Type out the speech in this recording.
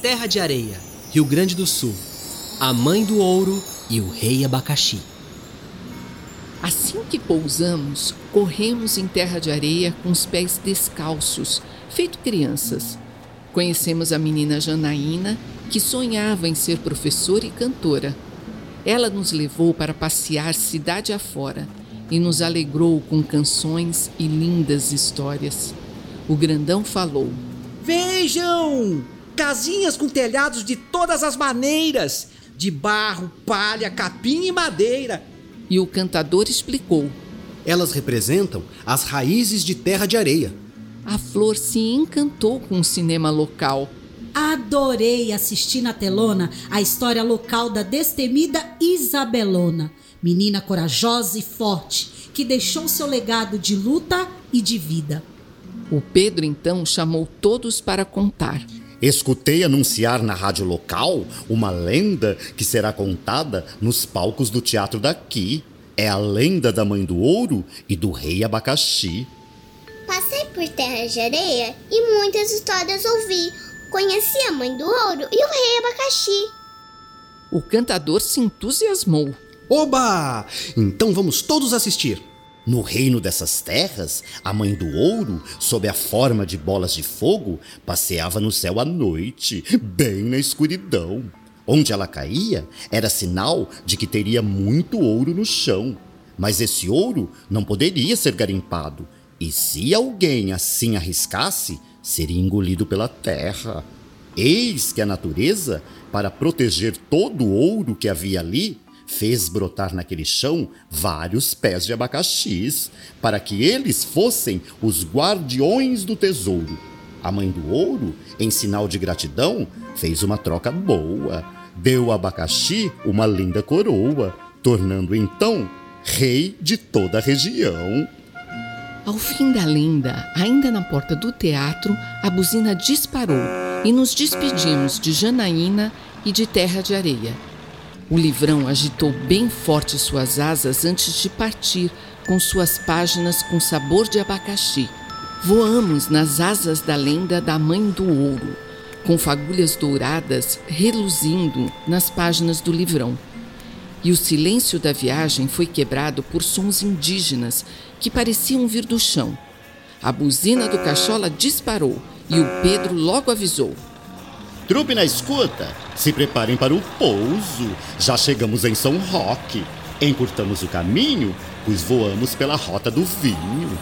Terra de Areia, Rio Grande do Sul. A Mãe do Ouro e o Rei Abacaxi. Assim que pousamos, corremos em terra de areia com os pés descalços, feito crianças. Conhecemos a menina Janaína, que sonhava em ser professora e cantora. Ela nos levou para passear cidade afora e nos alegrou com canções e lindas histórias. O grandão falou: Vejam! Casinhas com telhados de todas as maneiras: de barro, palha, capim e madeira. E o cantador explicou: Elas representam as raízes de terra de areia. A flor se encantou com o cinema local. Adorei assistir na telona a história local da destemida Isabelona, menina corajosa e forte que deixou seu legado de luta e de vida. O Pedro então chamou todos para contar. Escutei anunciar na rádio local uma lenda que será contada nos palcos do teatro daqui. É a lenda da Mãe do Ouro e do Rei Abacaxi. Passei por Terra de Areia e muitas histórias ouvi. Conheci a Mãe do Ouro e o Rei Abacaxi. O cantador se entusiasmou. Oba! Então vamos todos assistir. No reino dessas terras, a mãe do ouro, sob a forma de bolas de fogo, passeava no céu à noite, bem na escuridão. Onde ela caía era sinal de que teria muito ouro no chão. Mas esse ouro não poderia ser garimpado, e se alguém assim arriscasse, seria engolido pela terra. Eis que a natureza, para proteger todo o ouro que havia ali, fez brotar naquele chão vários pés de abacaxis, para que eles fossem os guardiões do tesouro. A mãe do ouro, em sinal de gratidão, fez uma troca boa. Deu ao abacaxi uma linda coroa, tornando então rei de toda a região. Ao fim da lenda, ainda na porta do teatro, a buzina disparou e nos despedimos de Janaína e de Terra de Areia. O livrão agitou bem forte suas asas antes de partir, com suas páginas com sabor de abacaxi. Voamos nas asas da lenda da Mãe do Ouro, com fagulhas douradas reluzindo nas páginas do livrão. E o silêncio da viagem foi quebrado por sons indígenas que pareciam vir do chão. A buzina do cachola disparou e o Pedro logo avisou: Trupe na escuta, se preparem para o pouso. Já chegamos em São Roque. Encurtamos o caminho, pois voamos pela rota do vinho.